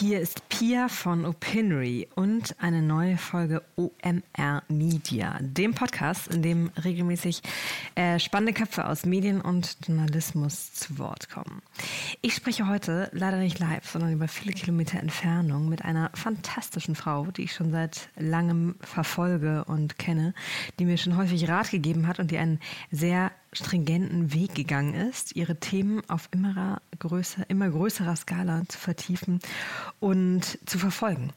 Hier ist Pia von Opinory und eine neue Folge OMR Media, dem Podcast, in dem regelmäßig äh, spannende Köpfe aus Medien und Journalismus zu Wort kommen. Ich spreche heute leider nicht live, sondern über viele Kilometer Entfernung mit einer fantastischen Frau, die ich schon seit langem verfolge und kenne, die mir schon häufig Rat gegeben hat und die einen sehr stringenten Weg gegangen ist, ihre Themen auf immer größer, immer größerer Skala zu vertiefen und zu verfolgen.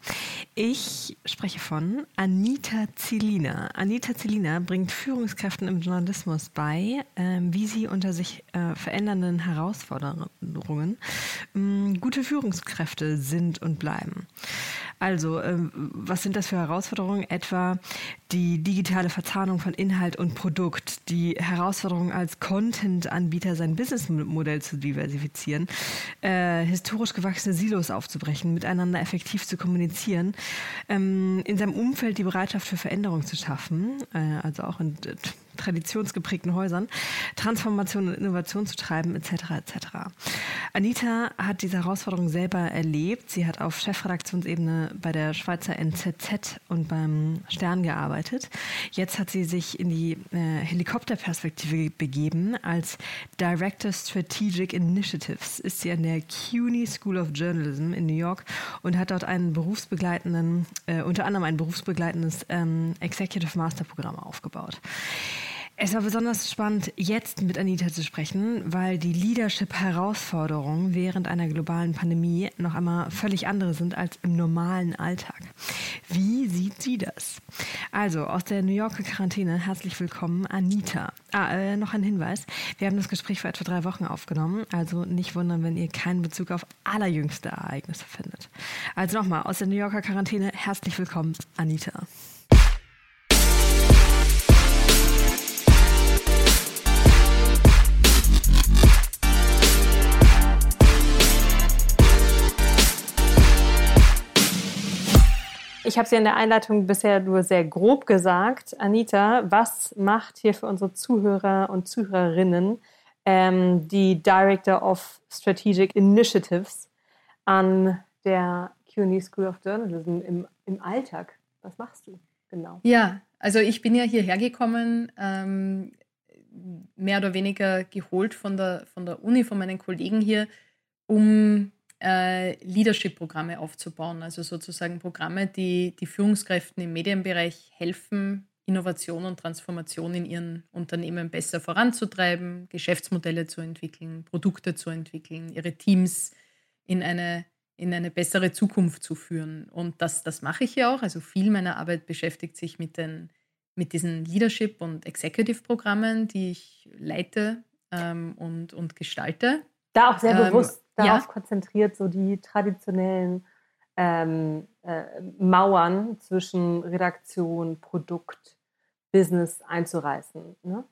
Ich spreche von Anita Zelina. Anita Zelina bringt Führungskräften im Journalismus bei, äh, wie sie unter sich äh, verändernden Herausforderungen äh, gute Führungskräfte sind und bleiben. Also, ähm, was sind das für Herausforderungen? Etwa die digitale Verzahnung von Inhalt und Produkt, die Herausforderung als Content-Anbieter sein Businessmodell zu diversifizieren, äh, historisch gewachsene Silos aufzubrechen, miteinander effektiv zu kommunizieren, ähm, in seinem Umfeld die Bereitschaft für Veränderung zu schaffen, äh, also auch in traditionsgeprägten Häusern, Transformation und Innovation zu treiben, etc. etc. Anita hat diese Herausforderung selber erlebt. Sie hat auf Chefredaktionsebene bei der Schweizer NZZ und beim Stern gearbeitet. Jetzt hat sie sich in die äh, Helikopterperspektive begeben. Als Director Strategic Initiatives ist sie an der CUNY School of Journalism in New York und hat dort einen berufsbegleitenden, äh, unter anderem ein berufsbegleitendes ähm, Executive Master Programm aufgebaut. Es war besonders spannend, jetzt mit Anita zu sprechen, weil die Leadership-Herausforderungen während einer globalen Pandemie noch einmal völlig andere sind als im normalen Alltag. Wie sieht sie das? Also, aus der New Yorker Quarantäne herzlich willkommen, Anita. Ah, äh, noch ein Hinweis. Wir haben das Gespräch vor etwa drei Wochen aufgenommen, also nicht wundern, wenn ihr keinen Bezug auf allerjüngste Ereignisse findet. Also nochmal, aus der New Yorker Quarantäne herzlich willkommen, Anita. Ich habe es ja in der Einleitung bisher nur sehr grob gesagt. Anita, was macht hier für unsere Zuhörer und Zuhörerinnen ähm, die Director of Strategic Initiatives an der CUNY School of Journalism im, im Alltag? Was machst du genau? Ja, also ich bin ja hierher gekommen, ähm, mehr oder weniger geholt von der, von der Uni, von meinen Kollegen hier, um äh, Leadership-Programme aufzubauen. Also sozusagen Programme, die die Führungskräften im Medienbereich helfen, Innovation und Transformation in ihren Unternehmen besser voranzutreiben, Geschäftsmodelle zu entwickeln, Produkte zu entwickeln, ihre Teams in eine, in eine bessere Zukunft zu führen. Und das, das mache ich ja auch. Also viel meiner Arbeit beschäftigt sich mit, den, mit diesen Leadership- und Executive-Programmen, die ich leite ähm, und, und gestalte. Da auch sehr ähm, bewusst darauf ja. konzentriert, so die traditionellen ähm, äh, Mauern zwischen Redaktion, Produkt, Business einzureißen. Ne?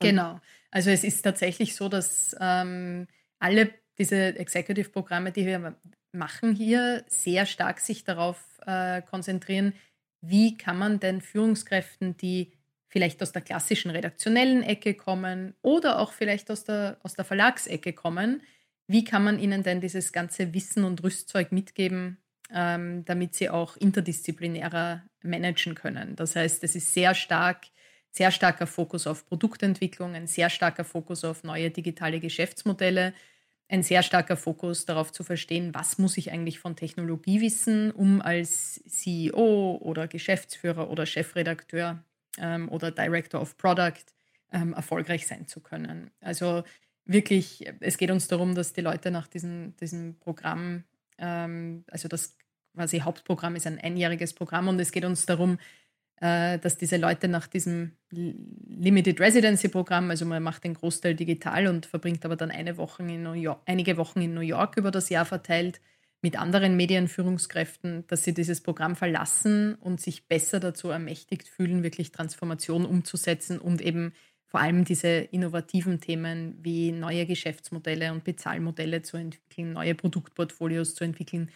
Genau. Also es ist tatsächlich so, dass ähm, alle diese Executive-Programme, die wir machen hier, sehr stark sich darauf äh, konzentrieren, wie kann man denn Führungskräften, die vielleicht aus der klassischen redaktionellen Ecke kommen oder auch vielleicht aus der, aus der Verlagsecke kommen, wie kann man ihnen denn dieses ganze Wissen und Rüstzeug mitgeben, ähm, damit sie auch interdisziplinärer managen können? Das heißt, es ist sehr stark, sehr starker Fokus auf Produktentwicklung, ein sehr starker Fokus auf neue digitale Geschäftsmodelle, ein sehr starker Fokus darauf zu verstehen, was muss ich eigentlich von Technologie wissen, um als CEO oder Geschäftsführer oder Chefredakteur ähm, oder Director of Product ähm, erfolgreich sein zu können. Also wirklich, es geht uns darum, dass die Leute nach diesem, diesem Programm, ähm, also das quasi Hauptprogramm ist ein einjähriges Programm und es geht uns darum, äh, dass diese Leute nach diesem Limited Residency Programm, also man macht den Großteil digital und verbringt aber dann eine Woche in New York, einige Wochen in New York über das Jahr verteilt mit anderen Medienführungskräften, dass sie dieses Programm verlassen und sich besser dazu ermächtigt fühlen, wirklich Transformation umzusetzen und eben vor allem diese innovativen Themen wie neue Geschäftsmodelle und Bezahlmodelle zu entwickeln, neue Produktportfolios zu entwickeln,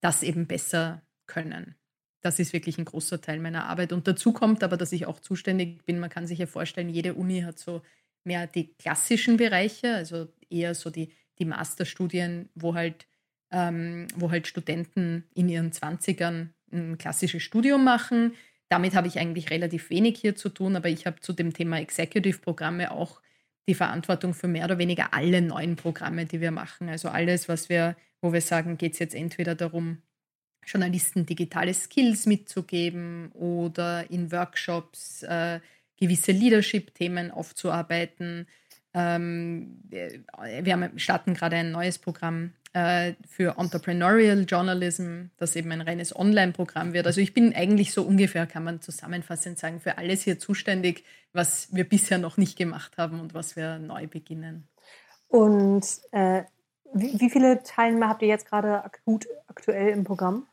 das eben besser können. Das ist wirklich ein großer Teil meiner Arbeit. Und dazu kommt aber, dass ich auch zuständig bin. Man kann sich ja vorstellen, jede Uni hat so mehr die klassischen Bereiche, also eher so die, die Masterstudien, wo halt ähm, wo halt Studenten in ihren 20ern ein klassisches Studium machen. Damit habe ich eigentlich relativ wenig hier zu tun, aber ich habe zu dem Thema Executive-Programme auch die Verantwortung für mehr oder weniger alle neuen Programme, die wir machen. Also alles, was wir, wo wir sagen, geht es jetzt entweder darum, Journalisten digitale Skills mitzugeben oder in Workshops äh, gewisse Leadership-Themen aufzuarbeiten. Ähm, wir haben, starten gerade ein neues Programm äh, für Entrepreneurial Journalism, das eben ein reines Online-Programm wird. Also ich bin eigentlich so ungefähr, kann man zusammenfassend sagen, für alles hier zuständig, was wir bisher noch nicht gemacht haben und was wir neu beginnen. Und äh, wie, wie, viele Teilnehmer habt ihr jetzt gerade akut, aktuell im Programm?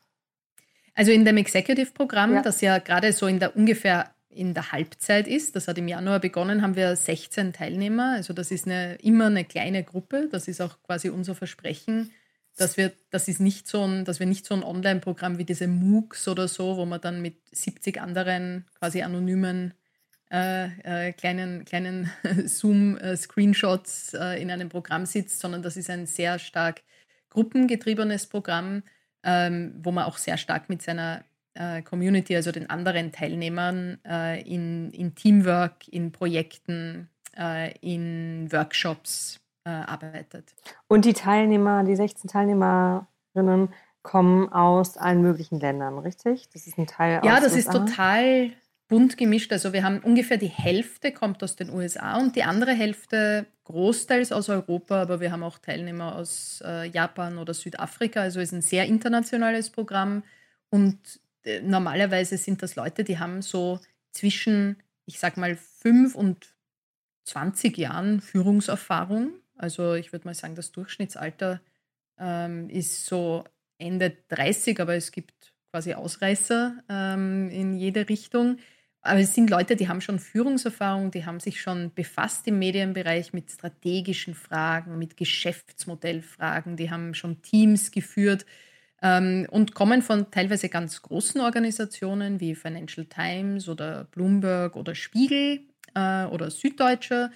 Also in dem Executive-Programm, ja. das ja gerade so in der ungefähr in der Halbzeit ist, das hat im Januar begonnen, haben wir 16 Teilnehmer. Also das ist eine, immer eine kleine Gruppe. Das ist auch quasi unser Versprechen, dass wir, das ist nicht so ein, dass wir nicht so ein Online-Programm wie diese MOOCs oder so, wo man dann mit 70 anderen quasi anonymen äh, äh, kleinen, kleinen Zoom-Screenshots äh, in einem Programm sitzt, sondern das ist ein sehr stark gruppengetriebenes Programm, ähm, wo man auch sehr stark mit seiner äh, Community, also den anderen Teilnehmern äh, in, in Teamwork, in Projekten, äh, in Workshops äh, arbeitet. Und die Teilnehmer, die 16 Teilnehmerinnen kommen aus allen möglichen Ländern, richtig? Das ist ein Teil Ja, das USA. ist total bunt gemischt. Also wir haben ungefähr die Hälfte kommt aus den USA und die andere Hälfte großteils aus Europa, aber wir haben auch Teilnehmer aus äh, Japan oder Südafrika. Also es ist ein sehr internationales Programm und normalerweise sind das Leute, die haben so zwischen, ich sag mal, fünf und 20 Jahren Führungserfahrung. Also ich würde mal sagen, das Durchschnittsalter ähm, ist so Ende 30, aber es gibt quasi Ausreißer ähm, in jede Richtung. Aber es sind Leute, die haben schon Führungserfahrung, die haben sich schon befasst im Medienbereich mit strategischen Fragen, mit Geschäftsmodellfragen, die haben schon Teams geführt und kommen von teilweise ganz großen Organisationen wie Financial Times oder Bloomberg oder Spiegel äh, oder Süddeutsche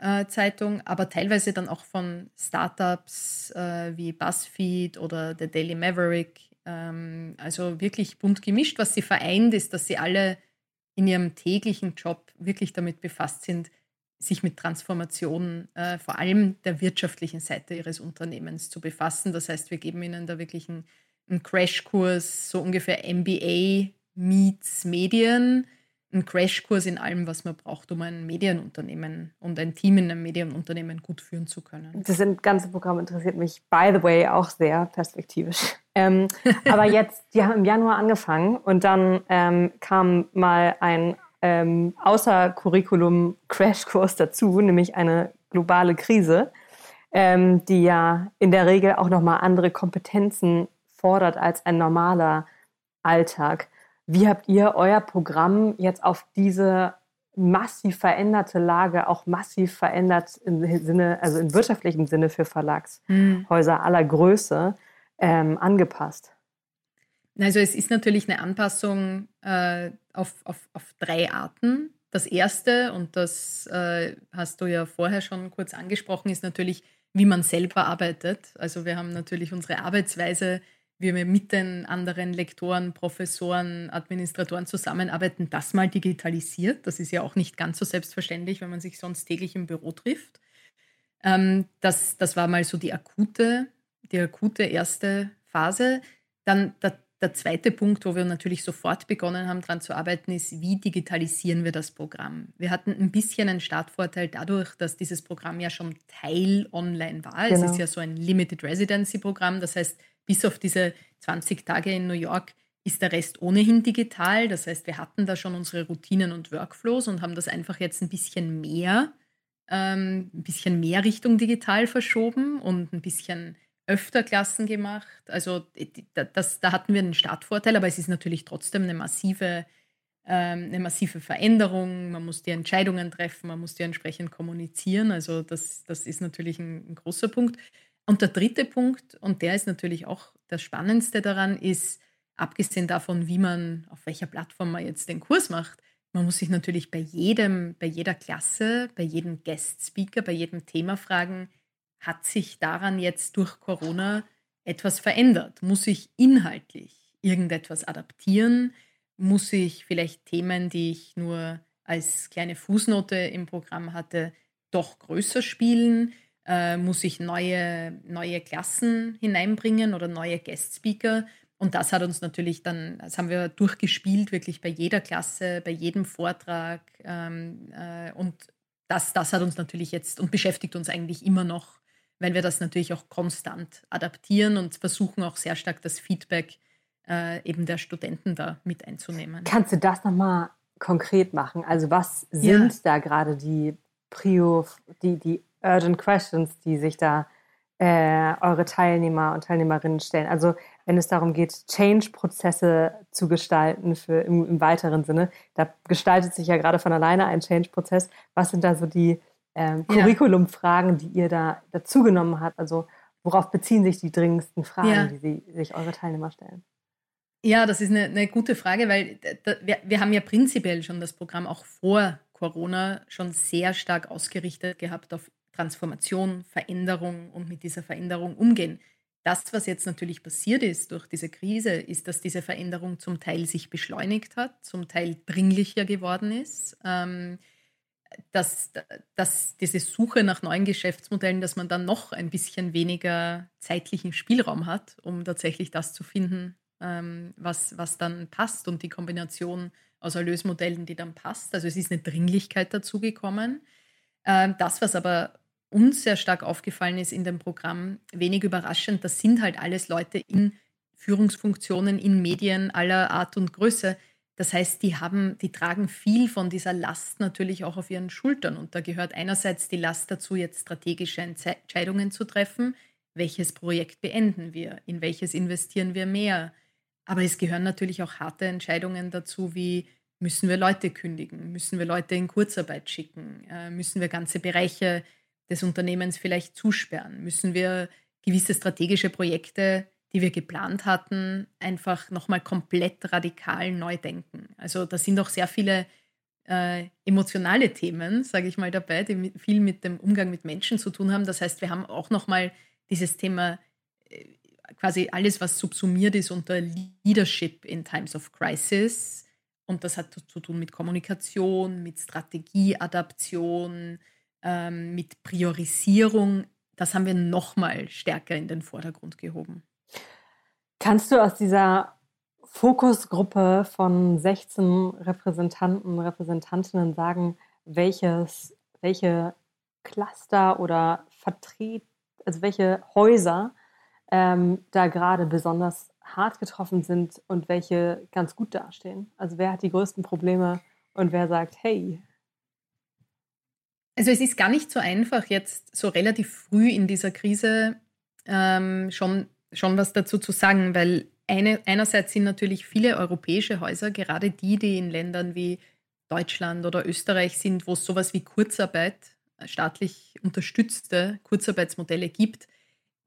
äh, Zeitung, aber teilweise dann auch von Startups äh, wie BuzzFeed oder The Daily Maverick. Ähm, also wirklich bunt gemischt. Was sie vereint, ist, dass sie alle in ihrem täglichen Job wirklich damit befasst sind, sich mit Transformation äh, vor allem der wirtschaftlichen Seite ihres Unternehmens zu befassen. Das heißt, wir geben ihnen da wirklich einen, einen Crashkurs, so ungefähr MBA meets Medien, ein Crashkurs in allem, was man braucht, um ein Medienunternehmen und ein Team in einem Medienunternehmen gut führen zu können. Das ganze Programm interessiert mich, by the way, auch sehr perspektivisch. Ähm, aber jetzt, die haben im Januar angefangen und dann ähm, kam mal ein ähm, außer Curriculum-Crashkurs dazu, nämlich eine globale Krise, ähm, die ja in der Regel auch nochmal andere Kompetenzen fordert als ein normaler Alltag. Wie habt ihr euer Programm jetzt auf diese massiv veränderte Lage auch massiv verändert im Sinne, also im wirtschaftlichen Sinne für Verlagshäuser mhm. aller Größe ähm, angepasst? Also es ist natürlich eine Anpassung äh, auf, auf, auf drei Arten. Das erste, und das äh, hast du ja vorher schon kurz angesprochen, ist natürlich, wie man selber arbeitet. Also wir haben natürlich unsere Arbeitsweise wie wir mit den anderen Lektoren, Professoren, Administratoren zusammenarbeiten, das mal digitalisiert. Das ist ja auch nicht ganz so selbstverständlich, wenn man sich sonst täglich im Büro trifft. Ähm, das, das war mal so die akute, die akute erste Phase. Dann der, der zweite Punkt, wo wir natürlich sofort begonnen haben, daran zu arbeiten, ist, wie digitalisieren wir das Programm? Wir hatten ein bisschen einen Startvorteil dadurch, dass dieses Programm ja schon Teil online war. Genau. Es ist ja so ein Limited Residency Programm. Das heißt, bis auf diese 20 Tage in New York ist der Rest ohnehin digital. Das heißt, wir hatten da schon unsere Routinen und Workflows und haben das einfach jetzt ein bisschen mehr, ähm, ein bisschen mehr Richtung digital verschoben und ein bisschen öfter Klassen gemacht. Also das, da hatten wir einen Startvorteil, aber es ist natürlich trotzdem eine massive, ähm, eine massive Veränderung. Man muss die Entscheidungen treffen, man muss die entsprechend kommunizieren. Also das, das ist natürlich ein, ein großer Punkt. Und der dritte Punkt, und der ist natürlich auch das Spannendste daran, ist, abgesehen davon, wie man, auf welcher Plattform man jetzt den Kurs macht, man muss sich natürlich bei jedem, bei jeder Klasse, bei jedem Guest Speaker, bei jedem Thema fragen, hat sich daran jetzt durch Corona etwas verändert? Muss ich inhaltlich irgendetwas adaptieren? Muss ich vielleicht Themen, die ich nur als kleine Fußnote im Programm hatte, doch größer spielen? Äh, muss ich neue, neue Klassen hineinbringen oder neue Guest-Speaker? Und das hat uns natürlich dann, das haben wir durchgespielt, wirklich bei jeder Klasse, bei jedem Vortrag. Ähm, äh, und das, das hat uns natürlich jetzt und beschäftigt uns eigentlich immer noch, weil wir das natürlich auch konstant adaptieren und versuchen auch sehr stark das Feedback äh, eben der Studenten da mit einzunehmen. Kannst du das nochmal konkret machen? Also was sind ja. da gerade die Prio, die, die Urgent Questions, die sich da äh, eure Teilnehmer und Teilnehmerinnen stellen? Also wenn es darum geht, Change-Prozesse zu gestalten für im, im, weiteren Sinne. Da gestaltet sich ja gerade von alleine ein Change-Prozess. Was sind da so die ähm, Curriculum-Fragen, die ihr da dazugenommen habt? Also worauf beziehen sich die dringendsten Fragen, ja. die sie, sich eure Teilnehmer stellen? Ja, das ist eine, eine gute Frage, weil da, wir, wir haben ja prinzipiell schon das Programm auch vor Corona schon sehr stark ausgerichtet gehabt auf Transformation, Veränderung und mit dieser Veränderung umgehen. Das, was jetzt natürlich passiert ist durch diese Krise, ist, dass diese Veränderung zum Teil sich beschleunigt hat, zum Teil dringlicher geworden ist. Ähm, dass, dass diese Suche nach neuen Geschäftsmodellen, dass man dann noch ein bisschen weniger zeitlichen Spielraum hat, um tatsächlich das zu finden, ähm, was, was dann passt und die Kombination aus Erlösmodellen, die dann passt. Also es ist eine Dringlichkeit dazugekommen. Ähm, das, was aber uns sehr stark aufgefallen ist in dem Programm, wenig überraschend, das sind halt alles Leute in Führungsfunktionen, in Medien aller Art und Größe. Das heißt, die haben, die tragen viel von dieser Last natürlich auch auf ihren Schultern. Und da gehört einerseits die Last dazu, jetzt strategische Entscheidungen zu treffen. Welches Projekt beenden wir? In welches investieren wir mehr? Aber es gehören natürlich auch harte Entscheidungen dazu, wie müssen wir Leute kündigen? Müssen wir Leute in Kurzarbeit schicken? Äh, müssen wir ganze Bereiche des Unternehmens vielleicht zusperren? Müssen wir gewisse strategische Projekte, die wir geplant hatten, einfach nochmal komplett radikal neu denken? Also da sind auch sehr viele äh, emotionale Themen, sage ich mal dabei, die viel mit dem Umgang mit Menschen zu tun haben. Das heißt, wir haben auch nochmal dieses Thema äh, quasi alles, was subsumiert ist unter Leadership in Times of Crisis. Und das hat zu tun mit Kommunikation, mit Strategieadaption, ähm, mit Priorisierung, das haben wir nochmal stärker in den Vordergrund gehoben. Kannst du aus dieser Fokusgruppe von 16 Repräsentanten, Repräsentantinnen sagen, welches, welche Cluster oder Vertret, also welche Häuser ähm, da gerade besonders hart getroffen sind und welche ganz gut dastehen? Also wer hat die größten Probleme und wer sagt, hey, also es ist gar nicht so einfach, jetzt so relativ früh in dieser Krise ähm, schon, schon was dazu zu sagen, weil eine, einerseits sind natürlich viele europäische Häuser, gerade die, die in Ländern wie Deutschland oder Österreich sind, wo es sowas wie Kurzarbeit, staatlich unterstützte Kurzarbeitsmodelle gibt,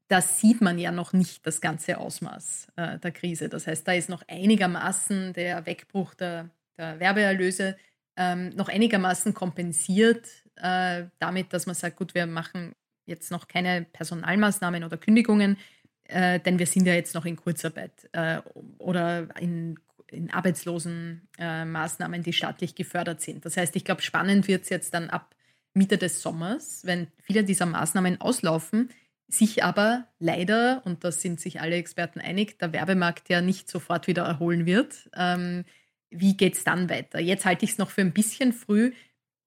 da sieht man ja noch nicht das ganze Ausmaß äh, der Krise. Das heißt, da ist noch einigermaßen der Wegbruch der, der Werbeerlöse ähm, noch einigermaßen kompensiert äh, damit, dass man sagt, gut, wir machen jetzt noch keine Personalmaßnahmen oder Kündigungen, äh, denn wir sind ja jetzt noch in Kurzarbeit äh, oder in, in Arbeitslosenmaßnahmen, die staatlich gefördert sind. Das heißt, ich glaube, spannend wird es jetzt dann ab Mitte des Sommers, wenn viele dieser Maßnahmen auslaufen, sich aber leider, und da sind sich alle Experten einig, der Werbemarkt ja nicht sofort wieder erholen wird. Ähm, wie geht es dann weiter? Jetzt halte ich es noch für ein bisschen früh.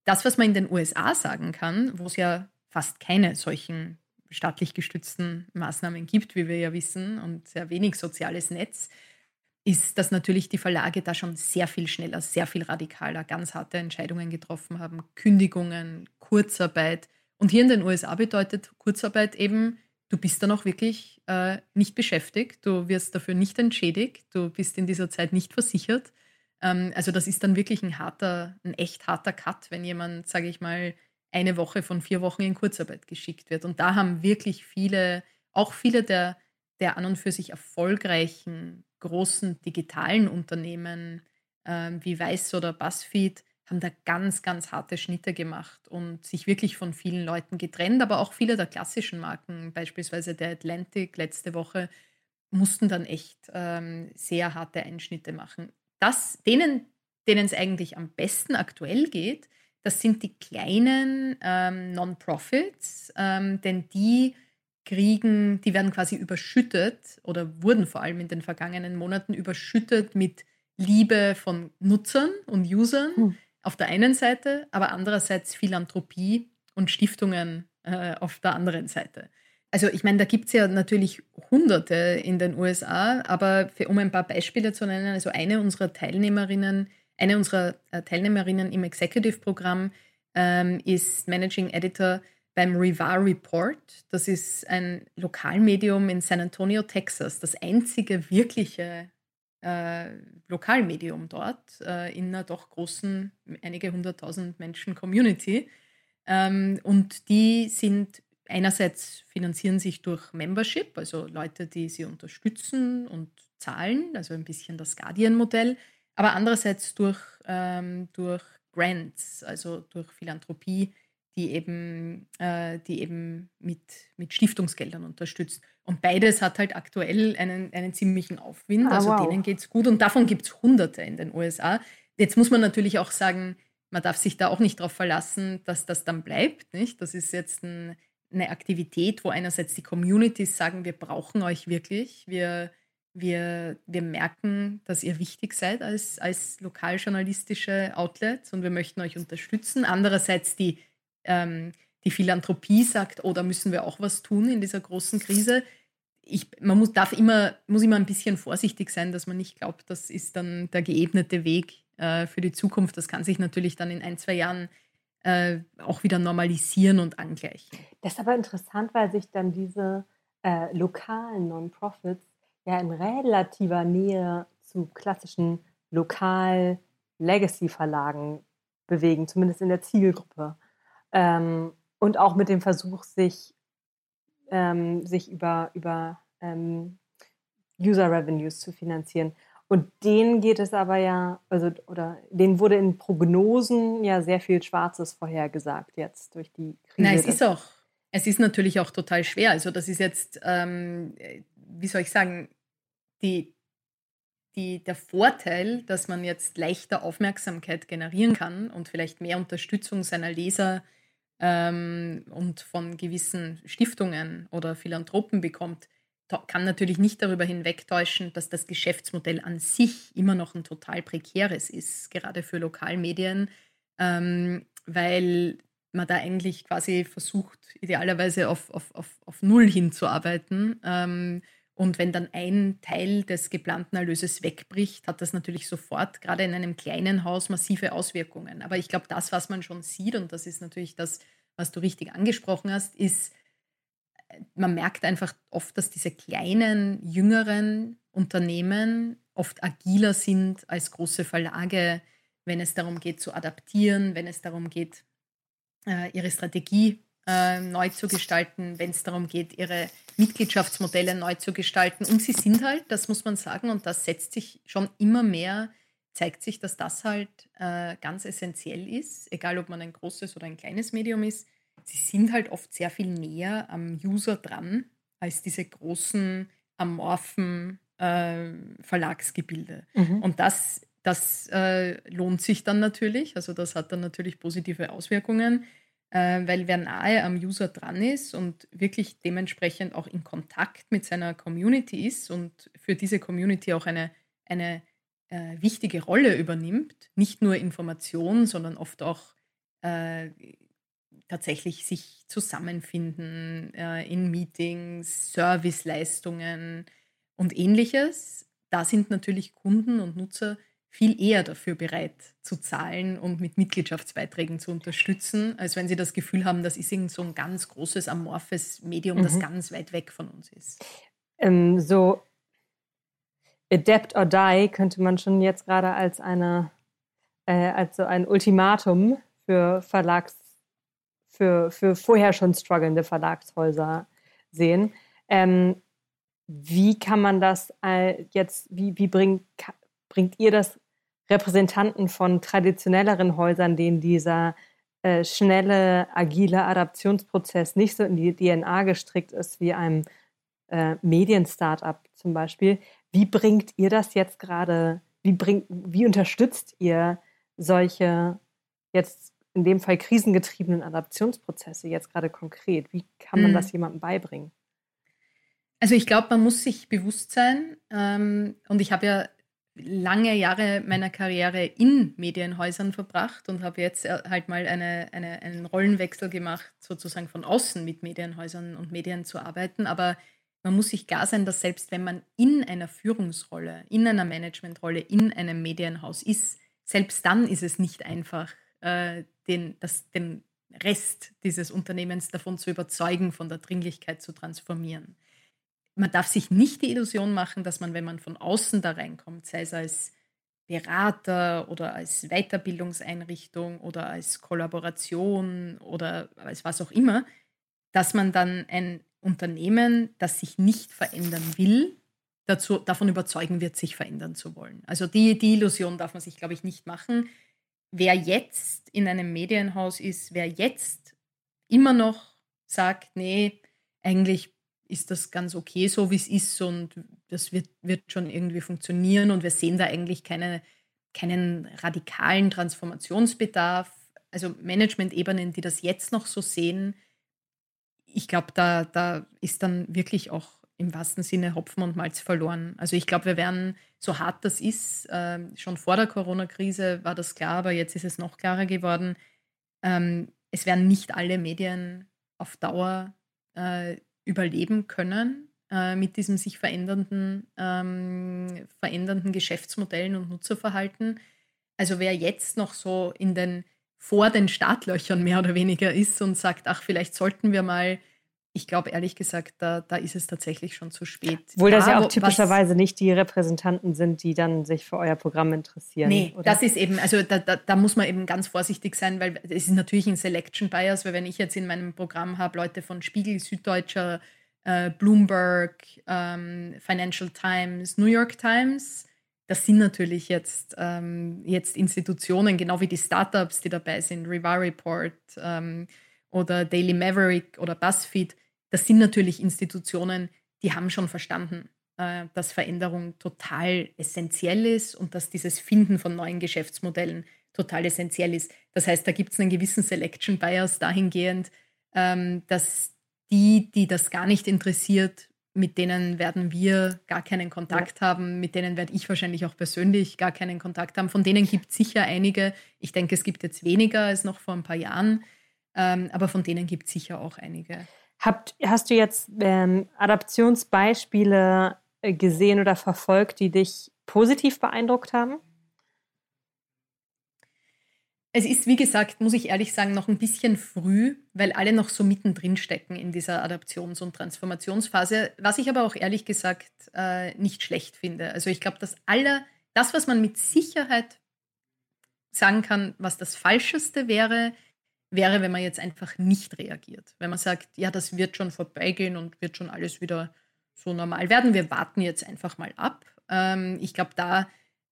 Das, was man in den USA sagen kann, wo es ja fast keine solchen staatlich gestützten Maßnahmen gibt, wie wir ja wissen, und sehr wenig soziales Netz, ist, dass natürlich die Verlage da schon sehr viel schneller, sehr viel radikaler ganz harte Entscheidungen getroffen haben. Kündigungen, Kurzarbeit. Und hier in den USA bedeutet Kurzarbeit eben, du bist dann auch wirklich äh, nicht beschäftigt, du wirst dafür nicht entschädigt, du bist in dieser Zeit nicht versichert. Ähm, also das ist dann wirklich ein harter, ein echt harter Cut, wenn jemand, sage ich mal, eine Woche von vier Wochen in Kurzarbeit geschickt wird. Und da haben wirklich viele, auch viele der, der an und für sich erfolgreichen großen digitalen Unternehmen ähm, wie Weiß oder BuzzFeed, haben da ganz, ganz harte Schnitte gemacht und sich wirklich von vielen Leuten getrennt, aber auch viele der klassischen Marken, beispielsweise der Atlantic letzte Woche, mussten dann echt ähm, sehr harte Einschnitte machen. Das, denen, denen es eigentlich am besten aktuell geht, das sind die kleinen ähm, Non-Profits, ähm, denn die kriegen, die werden quasi überschüttet oder wurden vor allem in den vergangenen Monaten überschüttet mit Liebe von Nutzern und Usern hm. auf der einen Seite, aber andererseits Philanthropie und Stiftungen äh, auf der anderen Seite. Also ich meine, da gibt es ja natürlich Hunderte in den USA, aber für, um ein paar Beispiele zu nennen, also eine unserer Teilnehmerinnen, eine unserer äh, Teilnehmerinnen im Executive-Programm ähm, ist Managing Editor beim Rivar Report. Das ist ein Lokalmedium in San Antonio, Texas, das einzige wirkliche äh, Lokalmedium dort äh, in einer doch großen, einige hunderttausend Menschen Community. Ähm, und die sind einerseits finanzieren sich durch Membership, also Leute, die sie unterstützen und zahlen, also ein bisschen das Guardian-Modell, aber andererseits durch, ähm, durch Grants, also durch Philanthropie, die eben, äh, die eben mit, mit Stiftungsgeldern unterstützt. Und beides hat halt aktuell einen, einen ziemlichen Aufwind. Ah, also wow. denen geht es gut und davon gibt es Hunderte in den USA. Jetzt muss man natürlich auch sagen, man darf sich da auch nicht darauf verlassen, dass das dann bleibt. Nicht? Das ist jetzt ein, eine Aktivität, wo einerseits die Communities sagen, wir brauchen euch wirklich, wir, wir, wir merken, dass ihr wichtig seid als, als lokaljournalistische Outlets und wir möchten euch unterstützen. Andererseits die ähm, die Philanthropie sagt, oh, da müssen wir auch was tun in dieser großen Krise. Ich, man muss, darf immer, muss immer ein bisschen vorsichtig sein, dass man nicht glaubt, das ist dann der geebnete Weg äh, für die Zukunft. Das kann sich natürlich dann in ein, zwei Jahren äh, auch wieder normalisieren und angleichen. Das ist aber interessant, weil sich dann diese äh, lokalen Non-Profits ja in relativer Nähe zu klassischen Lokal-Legacy-Verlagen bewegen, zumindest in der Zielgruppe. Ähm, und auch mit dem Versuch, sich, ähm, sich über, über ähm, User Revenues zu finanzieren. Und denen geht es aber ja, also, oder denen wurde in Prognosen ja sehr viel Schwarzes vorhergesagt jetzt durch die Krise. Nein, es ist auch, es ist natürlich auch total schwer. Also, das ist jetzt, ähm, wie soll ich sagen, die, die, der Vorteil, dass man jetzt leichter Aufmerksamkeit generieren kann und vielleicht mehr Unterstützung seiner Leser ähm, und von gewissen Stiftungen oder Philanthropen bekommt, kann natürlich nicht darüber hinwegtäuschen, dass das Geschäftsmodell an sich immer noch ein total prekäres ist, gerade für Lokalmedien, ähm, weil man da eigentlich quasi versucht, idealerweise auf, auf, auf, auf Null hinzuarbeiten. Ähm, und wenn dann ein Teil des geplanten Erlöses wegbricht, hat das natürlich sofort, gerade in einem kleinen Haus, massive Auswirkungen. Aber ich glaube, das, was man schon sieht, und das ist natürlich das, was du richtig angesprochen hast, ist, man merkt einfach oft, dass diese kleinen, jüngeren Unternehmen oft agiler sind als große Verlage, wenn es darum geht zu adaptieren, wenn es darum geht, äh, ihre Strategie äh, neu zu gestalten, wenn es darum geht, ihre Mitgliedschaftsmodelle neu zu gestalten. Und sie sind halt, das muss man sagen, und das setzt sich schon immer mehr, zeigt sich, dass das halt äh, ganz essentiell ist, egal ob man ein großes oder ein kleines Medium ist. Sie sind halt oft sehr viel näher am User dran als diese großen, amorphen äh, Verlagsgebilde. Mhm. Und das, das äh, lohnt sich dann natürlich. Also das hat dann natürlich positive Auswirkungen weil wer nahe am User dran ist und wirklich dementsprechend auch in Kontakt mit seiner Community ist und für diese Community auch eine, eine äh, wichtige Rolle übernimmt, nicht nur Information, sondern oft auch äh, tatsächlich sich zusammenfinden äh, in Meetings, Serviceleistungen und ähnliches. Da sind natürlich Kunden und Nutzer viel eher dafür bereit zu zahlen und mit Mitgliedschaftsbeiträgen zu unterstützen, als wenn sie das Gefühl haben, das ist irgend so ein ganz großes, amorphes Medium, mhm. das ganz weit weg von uns ist. Ähm, so Adapt or Die könnte man schon jetzt gerade als eine äh, als so ein Ultimatum für Verlags für, für vorher schon strugglende Verlagshäuser sehen. Ähm, wie kann man das äh, jetzt, wie, wie bringt, bringt ihr das Repräsentanten von traditionelleren Häusern, denen dieser äh, schnelle, agile Adaptionsprozess nicht so in die DNA gestrickt ist wie einem äh, Medien-Startup zum Beispiel. Wie bringt ihr das jetzt gerade, wie, bringt, wie unterstützt ihr solche jetzt in dem Fall krisengetriebenen Adaptionsprozesse jetzt gerade konkret? Wie kann man mhm. das jemandem beibringen? Also ich glaube, man muss sich bewusst sein, ähm, und ich habe ja lange Jahre meiner Karriere in Medienhäusern verbracht und habe jetzt äh, halt mal eine, eine, einen Rollenwechsel gemacht, sozusagen von außen mit Medienhäusern und Medien zu arbeiten. Aber man muss sich klar sein, dass selbst wenn man in einer Führungsrolle, in einer Managementrolle, in einem Medienhaus ist, selbst dann ist es nicht einfach, äh, den, das, den Rest dieses Unternehmens davon zu überzeugen, von der Dringlichkeit zu transformieren man darf sich nicht die Illusion machen, dass man, wenn man von außen da reinkommt, sei es als Berater oder als Weiterbildungseinrichtung oder als Kollaboration oder als was auch immer, dass man dann ein Unternehmen, das sich nicht verändern will, dazu, davon überzeugen wird, sich verändern zu wollen. Also die, die Illusion darf man sich, glaube ich, nicht machen. Wer jetzt in einem Medienhaus ist, wer jetzt immer noch sagt, nee, eigentlich ist das ganz okay, so wie es ist und das wird, wird schon irgendwie funktionieren und wir sehen da eigentlich keine, keinen radikalen Transformationsbedarf. Also Management-Ebenen, die das jetzt noch so sehen, ich glaube, da, da ist dann wirklich auch im wahrsten Sinne Hopfen und Malz verloren. Also ich glaube, wir werden, so hart das ist, äh, schon vor der Corona-Krise war das klar, aber jetzt ist es noch klarer geworden, ähm, es werden nicht alle Medien auf Dauer äh, überleben können äh, mit diesem sich verändernden, ähm, verändernden Geschäftsmodellen und Nutzerverhalten. Also wer jetzt noch so in den vor den Startlöchern mehr oder weniger ist und sagt, ach, vielleicht sollten wir mal ich glaube ehrlich gesagt, da, da ist es tatsächlich schon zu spät. Obwohl das ja auch typischerweise nicht die Repräsentanten sind, die dann sich für euer Programm interessieren. Nee, oder? das ist eben, also da, da, da, muss man eben ganz vorsichtig sein, weil es ist natürlich ein Selection Bias, weil wenn ich jetzt in meinem Programm habe, Leute von Spiegel, Süddeutscher, äh, Bloomberg, ähm, Financial Times, New York Times, das sind natürlich jetzt, ähm, jetzt Institutionen, genau wie die Startups, die dabei sind, Rivar Report ähm, oder Daily Maverick oder BuzzFeed, das sind natürlich Institutionen, die haben schon verstanden, äh, dass Veränderung total essentiell ist und dass dieses Finden von neuen Geschäftsmodellen total essentiell ist. Das heißt, da gibt es einen gewissen Selection Bias dahingehend, ähm, dass die, die das gar nicht interessiert, mit denen werden wir gar keinen Kontakt ja. haben, mit denen werde ich wahrscheinlich auch persönlich gar keinen Kontakt haben. Von denen gibt es sicher einige. Ich denke, es gibt jetzt weniger als noch vor ein paar Jahren, ähm, aber von denen gibt es sicher auch einige. Habt, hast du jetzt ähm, Adaptionsbeispiele äh, gesehen oder verfolgt, die dich positiv beeindruckt haben? Es ist, wie gesagt, muss ich ehrlich sagen, noch ein bisschen früh, weil alle noch so mittendrin stecken in dieser Adaptions- und Transformationsphase, was ich aber auch ehrlich gesagt äh, nicht schlecht finde. Also ich glaube, das aller, das, was man mit Sicherheit sagen kann, was das Falscheste wäre, wäre, wenn man jetzt einfach nicht reagiert. Wenn man sagt, ja, das wird schon vorbeigehen und wird schon alles wieder so normal werden. Wir warten jetzt einfach mal ab. Ähm, ich glaube, da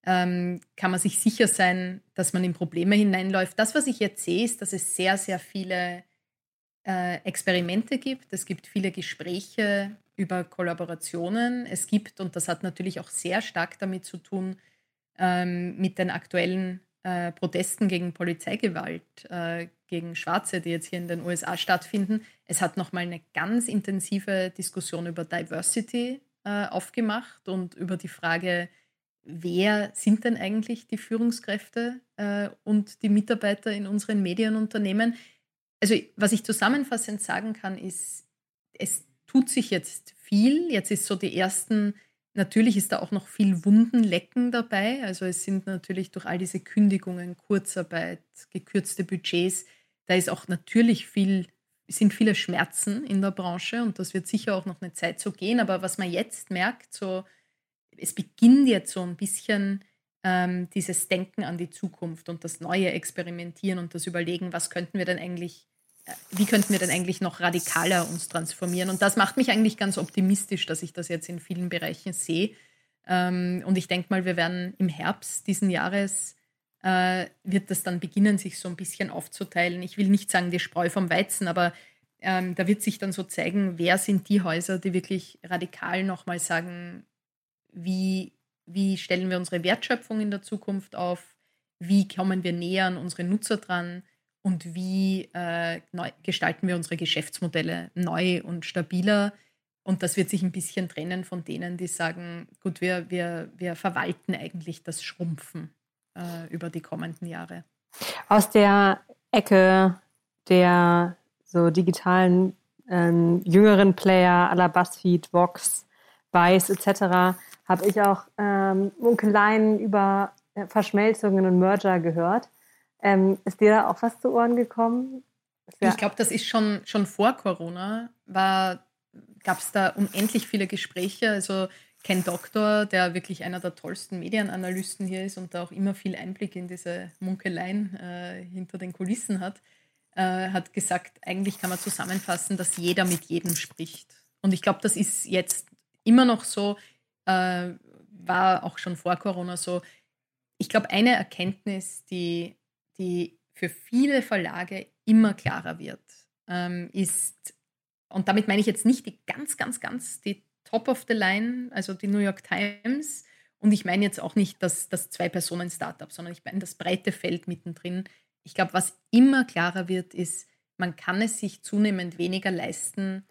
ähm, kann man sich sicher sein, dass man in Probleme hineinläuft. Das, was ich jetzt sehe, ist, dass es sehr, sehr viele äh, Experimente gibt. Es gibt viele Gespräche über Kollaborationen. Es gibt, und das hat natürlich auch sehr stark damit zu tun, ähm, mit den aktuellen äh, Protesten gegen Polizeigewalt, äh, gegen Schwarze, die jetzt hier in den USA stattfinden. Es hat nochmal eine ganz intensive Diskussion über Diversity äh, aufgemacht und über die Frage, wer sind denn eigentlich die Führungskräfte und die Mitarbeiter in unseren Medienunternehmen? Also was ich zusammenfassend sagen kann, ist, es tut sich jetzt viel. Jetzt ist so die ersten Natürlich ist da auch noch viel Wundenlecken dabei. Also es sind natürlich durch all diese Kündigungen, Kurzarbeit, gekürzte Budgets, da ist auch natürlich viel, sind viele Schmerzen in der Branche und das wird sicher auch noch eine Zeit so gehen. Aber was man jetzt merkt, so es beginnt jetzt so ein bisschen ähm, dieses Denken an die Zukunft und das neue Experimentieren und das Überlegen, was könnten wir denn eigentlich wie könnten wir denn eigentlich noch radikaler uns transformieren? Und das macht mich eigentlich ganz optimistisch, dass ich das jetzt in vielen Bereichen sehe. Ähm, und ich denke mal, wir werden im Herbst diesen Jahres äh, wird das dann beginnen, sich so ein bisschen aufzuteilen. Ich will nicht sagen die Spreu vom Weizen, aber ähm, da wird sich dann so zeigen, wer sind die Häuser, die wirklich radikal nochmal sagen, wie, wie stellen wir unsere Wertschöpfung in der Zukunft auf, wie kommen wir näher an unsere Nutzer dran und wie äh, neu, gestalten wir unsere Geschäftsmodelle neu und stabiler. Und das wird sich ein bisschen trennen von denen, die sagen, gut, wir, wir, wir verwalten eigentlich das Schrumpfen äh, über die kommenden Jahre. Aus der Ecke der so digitalen ähm, jüngeren Player aller BuzzFeed, Vox, Vice etc. habe ich auch ähm, Munkeleien über äh, Verschmelzungen und Merger gehört. Ähm, ist dir da auch was zu Ohren gekommen? Ja ich glaube, das ist schon, schon vor Corona, gab es da unendlich viele Gespräche. Also Ken Doktor, der wirklich einer der tollsten Medienanalysten hier ist und da auch immer viel Einblick in diese Munkeleien äh, hinter den Kulissen hat, äh, hat gesagt, eigentlich kann man zusammenfassen, dass jeder mit jedem spricht. Und ich glaube, das ist jetzt immer noch so, äh, war auch schon vor Corona so. Ich glaube, eine Erkenntnis, die, die für viele Verlage immer klarer wird, ähm, ist, und damit meine ich jetzt nicht die ganz, ganz, ganz die top of the line, also die New York Times. Und ich meine jetzt auch nicht das, das Zwei-Personen-Startup, sondern ich meine das breite Feld mittendrin. Ich glaube, was immer klarer wird, ist, man kann es sich zunehmend weniger leisten,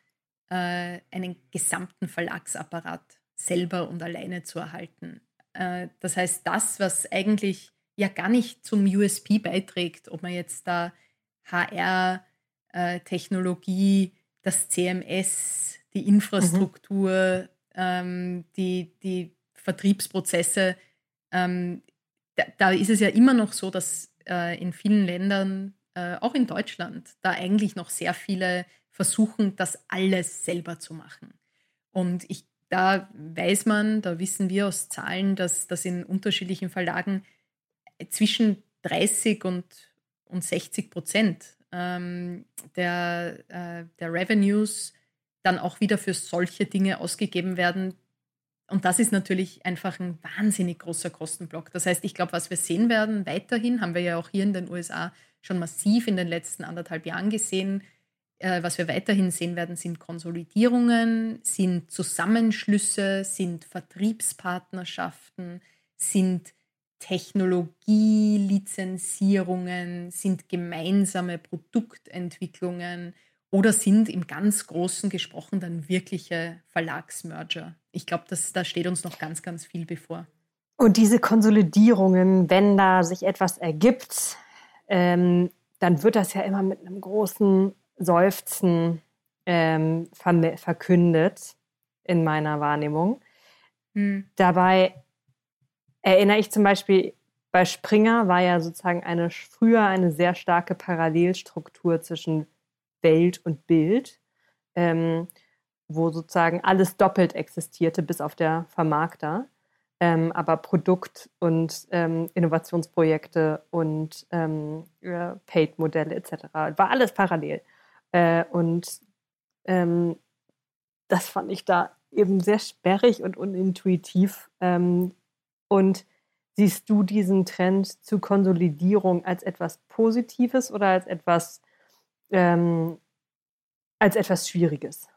äh, einen gesamten Verlagsapparat selber und alleine zu erhalten. Äh, das heißt, das, was eigentlich ja gar nicht zum USP beiträgt, ob man jetzt da HR-Technologie, äh, das CMS, die mhm. Infrastruktur, mhm. ähm, die, die Vertriebsprozesse. Ähm, da, da, ist es ja immer noch so, dass äh, in vielen Ländern, äh, auch in Deutschland, da eigentlich noch sehr viele versuchen, das alles selber zu machen. Und ich, da weiß man, da wissen wir aus Zahlen, dass das in unterschiedlichen Verlagen zwischen 30 und, und 60 Prozent ähm, der, äh, der Revenues dann auch wieder für solche Dinge ausgegeben werden. Und das ist natürlich einfach ein wahnsinnig großer Kostenblock. Das heißt, ich glaube, was wir sehen werden weiterhin, haben wir ja auch hier in den USA schon massiv in den letzten anderthalb Jahren gesehen, äh, was wir weiterhin sehen werden, sind Konsolidierungen, sind Zusammenschlüsse, sind Vertriebspartnerschaften, sind Technologielizenzierungen, sind gemeinsame Produktentwicklungen, oder sind im ganz Großen gesprochen dann wirkliche Verlagsmerger? Ich glaube, da steht uns noch ganz, ganz viel bevor. Und diese Konsolidierungen, wenn da sich etwas ergibt, ähm, dann wird das ja immer mit einem großen Seufzen ähm, ver verkündet in meiner Wahrnehmung. Hm. Dabei erinnere ich zum Beispiel, bei Springer war ja sozusagen eine früher eine sehr starke Parallelstruktur zwischen Welt und Bild, ähm, wo sozusagen alles doppelt existierte, bis auf der Vermarkter. Ähm, aber Produkt- und ähm, Innovationsprojekte und ähm, Paid-Modelle etc. war alles parallel. Äh, und ähm, das fand ich da eben sehr sperrig und unintuitiv. Und siehst du diesen Trend zu Konsolidierung als etwas Positives oder als etwas ähm, als etwas Schwieriges?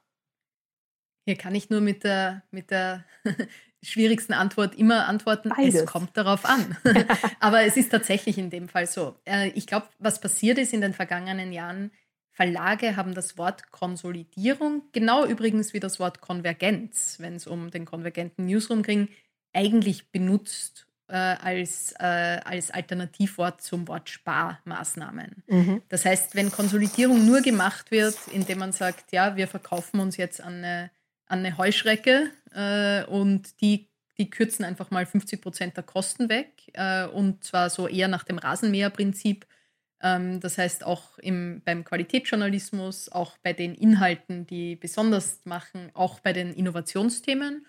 Hier kann ich nur mit der, mit der schwierigsten Antwort immer antworten, Beides. es kommt darauf an. Aber es ist tatsächlich in dem Fall so. Äh, ich glaube, was passiert ist in den vergangenen Jahren, Verlage haben das Wort Konsolidierung, genau übrigens wie das Wort Konvergenz, wenn es um den konvergenten Newsroom ging, eigentlich benutzt, äh, als, äh, als Alternativwort zum Wort Sparmaßnahmen. Mhm. Das heißt, wenn Konsolidierung nur gemacht wird, indem man sagt, ja, wir verkaufen uns jetzt an eine, an eine Heuschrecke äh, und die, die kürzen einfach mal 50 Prozent der Kosten weg äh, und zwar so eher nach dem Rasenmäherprinzip. Ähm, das heißt auch im, beim Qualitätsjournalismus, auch bei den Inhalten, die besonders machen, auch bei den Innovationsthemen.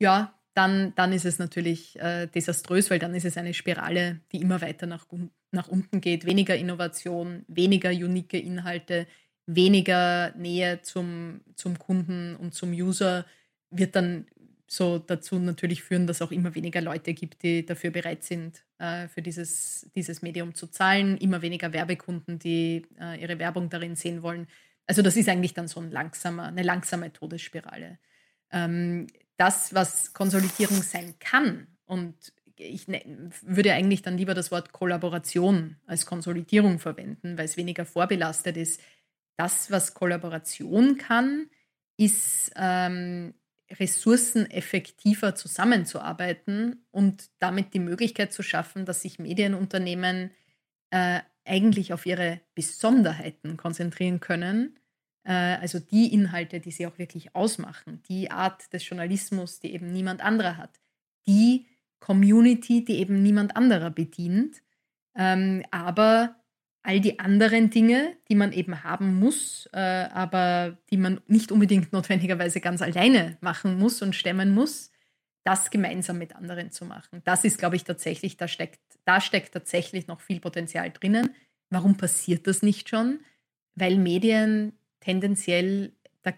Ja, dann, dann ist es natürlich äh, desaströs, weil dann ist es eine Spirale, die immer weiter nach, nach unten geht. Weniger Innovation, weniger unique Inhalte, weniger Nähe zum, zum Kunden und zum User wird dann so dazu natürlich führen, dass auch immer weniger Leute gibt, die dafür bereit sind, äh, für dieses, dieses Medium zu zahlen, immer weniger Werbekunden, die äh, ihre Werbung darin sehen wollen. Also das ist eigentlich dann so ein langsamer, eine langsame Todesspirale. Ähm, das, was Konsolidierung sein kann, und ich ne, würde eigentlich dann lieber das Wort Kollaboration als Konsolidierung verwenden, weil es weniger vorbelastet ist. Das, was Kollaboration kann, ist ähm, ressourceneffektiver zusammenzuarbeiten und damit die Möglichkeit zu schaffen, dass sich Medienunternehmen äh, eigentlich auf ihre Besonderheiten konzentrieren können. Äh, also die Inhalte, die sie auch wirklich ausmachen, die Art des Journalismus, die eben niemand anderer hat, die Community, die eben niemand anderer bedient, ähm, aber all die anderen Dinge, die man eben haben muss, äh, aber die man nicht unbedingt notwendigerweise ganz alleine machen muss und stemmen muss, das gemeinsam mit anderen zu machen. Das ist, glaube ich, tatsächlich, da steckt, da steckt tatsächlich noch viel Potenzial drinnen. Warum passiert das nicht schon? Weil Medien tendenziell, da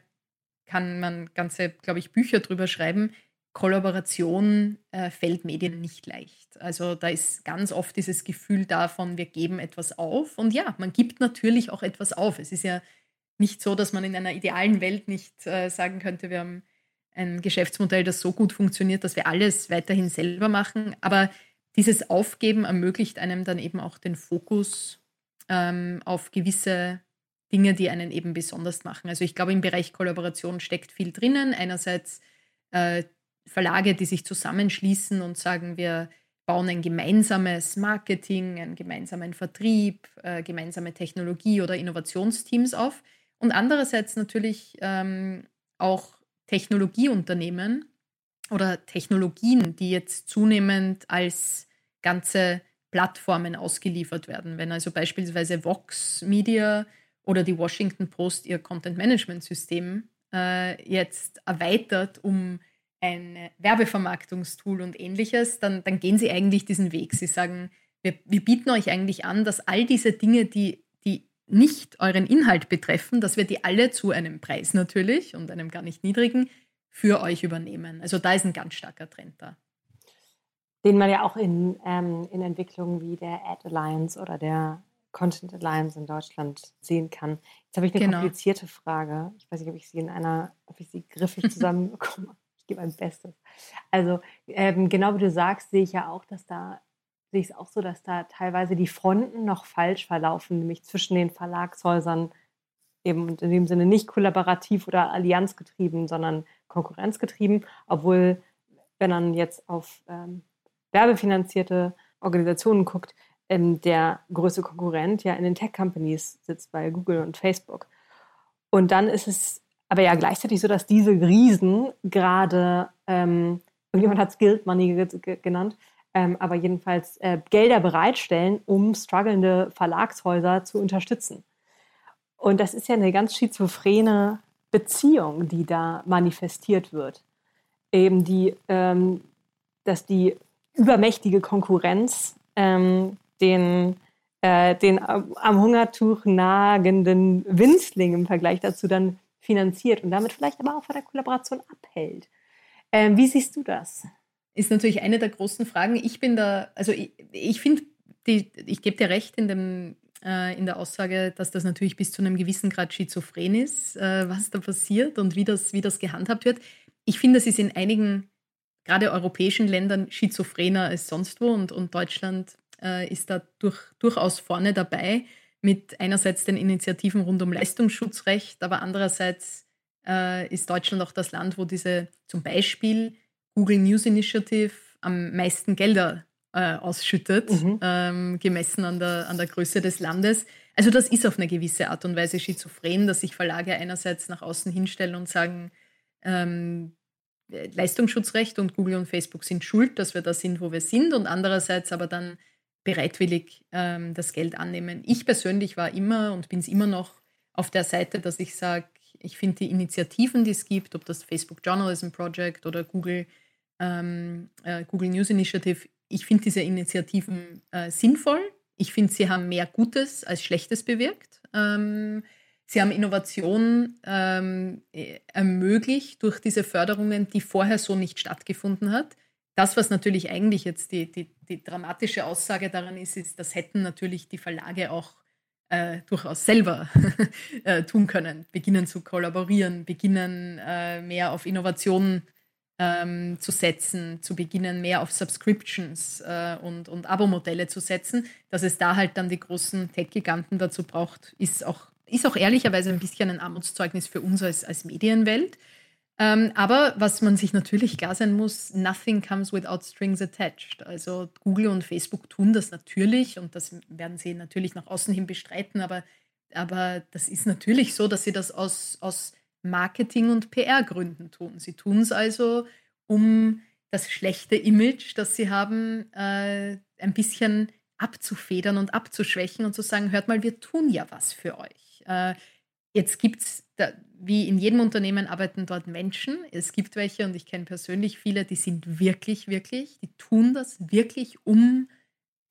kann man ganze, glaube ich, Bücher drüber schreiben, Kollaboration äh, fällt Medien nicht leicht. Also da ist ganz oft dieses Gefühl davon, wir geben etwas auf. Und ja, man gibt natürlich auch etwas auf. Es ist ja nicht so, dass man in einer idealen Welt nicht äh, sagen könnte, wir haben ein Geschäftsmodell, das so gut funktioniert, dass wir alles weiterhin selber machen. Aber dieses Aufgeben ermöglicht einem dann eben auch den Fokus ähm, auf gewisse Dinge, die einen eben besonders machen. Also ich glaube, im Bereich Kollaboration steckt viel drinnen. Einerseits äh, Verlage, die sich zusammenschließen und sagen, wir bauen ein gemeinsames Marketing, einen gemeinsamen Vertrieb, äh, gemeinsame Technologie- oder Innovationsteams auf. Und andererseits natürlich ähm, auch Technologieunternehmen oder Technologien, die jetzt zunehmend als ganze Plattformen ausgeliefert werden. Wenn also beispielsweise Vox Media oder die Washington Post ihr Content Management System äh, jetzt erweitert um ein Werbevermarktungstool und ähnliches, dann, dann gehen sie eigentlich diesen Weg. Sie sagen, wir, wir bieten euch eigentlich an, dass all diese Dinge, die, die nicht euren Inhalt betreffen, dass wir die alle zu einem Preis natürlich und einem gar nicht niedrigen für euch übernehmen. Also da ist ein ganz starker Trend da. Den man ja auch in, ähm, in Entwicklungen wie der Ad Alliance oder der Content Alliance in Deutschland sehen kann. Jetzt habe ich eine genau. komplizierte Frage. Ich weiß nicht, ob ich sie in einer, ob ich sie griffig zusammenbekomme ich gebe mein Bestes. Also ähm, genau wie du sagst, sehe ich ja auch, dass da sehe ich es auch so, dass da teilweise die Fronten noch falsch verlaufen, nämlich zwischen den Verlagshäusern eben in dem Sinne nicht kollaborativ oder allianzgetrieben, sondern konkurrenzgetrieben, obwohl wenn man jetzt auf ähm, werbefinanzierte Organisationen guckt, ähm, der größte Konkurrent ja in den Tech-Companies sitzt bei Google und Facebook. Und dann ist es aber ja gleichzeitig so, dass diese Riesen gerade, ähm, irgendjemand hat es Guild Money genannt, ähm, aber jedenfalls äh, Gelder bereitstellen, um strugglende Verlagshäuser zu unterstützen. Und das ist ja eine ganz schizophrene Beziehung, die da manifestiert wird. Eben die, ähm, dass die übermächtige Konkurrenz ähm, den, äh, den am Hungertuch nagenden Winzling im Vergleich dazu dann finanziert und damit vielleicht aber auch von der Kollaboration abhält. Ähm, wie siehst du das? Ist natürlich eine der großen Fragen. Ich bin da, also ich, ich finde, ich gebe dir recht in, dem, äh, in der Aussage, dass das natürlich bis zu einem gewissen Grad schizophren ist, äh, was da passiert und wie das, wie das gehandhabt wird. Ich finde, das ist in einigen, gerade europäischen Ländern, schizophrener als sonst wo und, und Deutschland äh, ist da durch, durchaus vorne dabei mit einerseits den Initiativen rund um Leistungsschutzrecht, aber andererseits äh, ist Deutschland auch das Land, wo diese zum Beispiel Google News Initiative am meisten Gelder äh, ausschüttet, mhm. ähm, gemessen an der, an der Größe des Landes. Also das ist auf eine gewisse Art und Weise schizophren, dass sich Verlage einerseits nach außen hinstellen und sagen, ähm, Leistungsschutzrecht und Google und Facebook sind schuld, dass wir da sind, wo wir sind, und andererseits aber dann bereitwillig ähm, das Geld annehmen. Ich persönlich war immer und bin es immer noch auf der Seite, dass ich sage, ich finde die Initiativen, die es gibt, ob das Facebook Journalism Project oder Google, ähm, äh, Google News Initiative, ich finde diese Initiativen äh, sinnvoll. Ich finde, sie haben mehr Gutes als Schlechtes bewirkt. Ähm, Sie haben Innovation ähm, äh, ermöglicht durch diese Förderungen, die vorher so nicht stattgefunden hat. Das, was natürlich eigentlich jetzt die, die, die dramatische Aussage daran ist, ist, das hätten natürlich die Verlage auch äh, durchaus selber äh, tun können, beginnen zu kollaborieren, beginnen äh, mehr auf Innovation ähm, zu setzen, zu beginnen mehr auf Subscriptions äh, und, und Abo-Modelle zu setzen. Dass es da halt dann die großen Tech-Giganten dazu braucht, ist auch, ist auch ehrlicherweise ein bisschen ein Armutszeugnis für uns als, als Medienwelt. Ähm, aber was man sich natürlich klar sein muss, nothing comes without strings attached. Also Google und Facebook tun das natürlich und das werden sie natürlich nach außen hin bestreiten, aber, aber das ist natürlich so, dass sie das aus, aus Marketing- und PR-Gründen tun. Sie tun es also, um das schlechte Image, das sie haben, äh, ein bisschen abzufedern und abzuschwächen und zu sagen, hört mal, wir tun ja was für euch. Äh, jetzt gibt es, wie in jedem Unternehmen arbeiten dort Menschen. Es gibt welche und ich kenne persönlich viele, die sind wirklich, wirklich, die tun das wirklich, um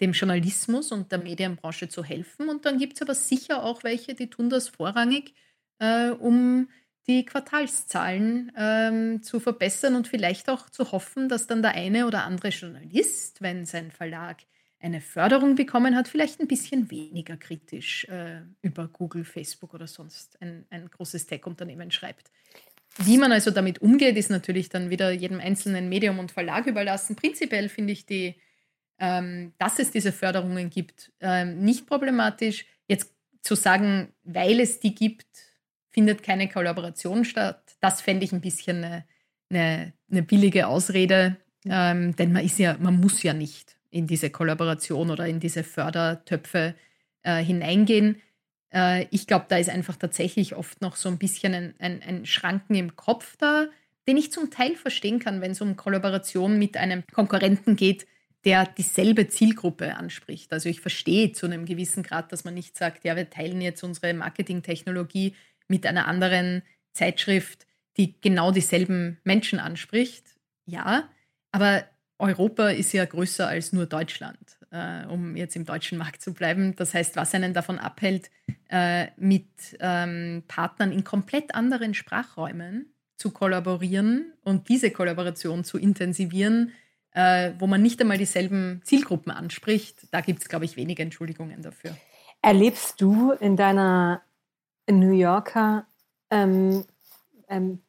dem Journalismus und der Medienbranche zu helfen. Und dann gibt es aber sicher auch welche, die tun das vorrangig, äh, um die Quartalszahlen ähm, zu verbessern und vielleicht auch zu hoffen, dass dann der eine oder andere Journalist, wenn sein Verlag eine Förderung bekommen hat, vielleicht ein bisschen weniger kritisch äh, über Google, Facebook oder sonst ein, ein großes Tech-Unternehmen schreibt. Wie man also damit umgeht, ist natürlich dann wieder jedem einzelnen Medium und Verlag überlassen. Prinzipiell finde ich die, ähm, dass es diese Förderungen gibt, ähm, nicht problematisch. Jetzt zu sagen, weil es die gibt, findet keine Kollaboration statt. Das fände ich ein bisschen eine, eine, eine billige Ausrede, ähm, denn man ist ja, man muss ja nicht in diese Kollaboration oder in diese Fördertöpfe äh, hineingehen. Äh, ich glaube, da ist einfach tatsächlich oft noch so ein bisschen ein, ein, ein Schranken im Kopf da, den ich zum Teil verstehen kann, wenn es um Kollaboration mit einem Konkurrenten geht, der dieselbe Zielgruppe anspricht. Also ich verstehe zu einem gewissen Grad, dass man nicht sagt, ja, wir teilen jetzt unsere Marketingtechnologie mit einer anderen Zeitschrift, die genau dieselben Menschen anspricht. Ja, aber Europa ist ja größer als nur Deutschland, äh, um jetzt im deutschen Markt zu bleiben. Das heißt, was einen davon abhält, äh, mit ähm, Partnern in komplett anderen Sprachräumen zu kollaborieren und diese Kollaboration zu intensivieren, äh, wo man nicht einmal dieselben Zielgruppen anspricht, da gibt es, glaube ich, wenige Entschuldigungen dafür. Erlebst du in deiner New Yorker ähm, ähm,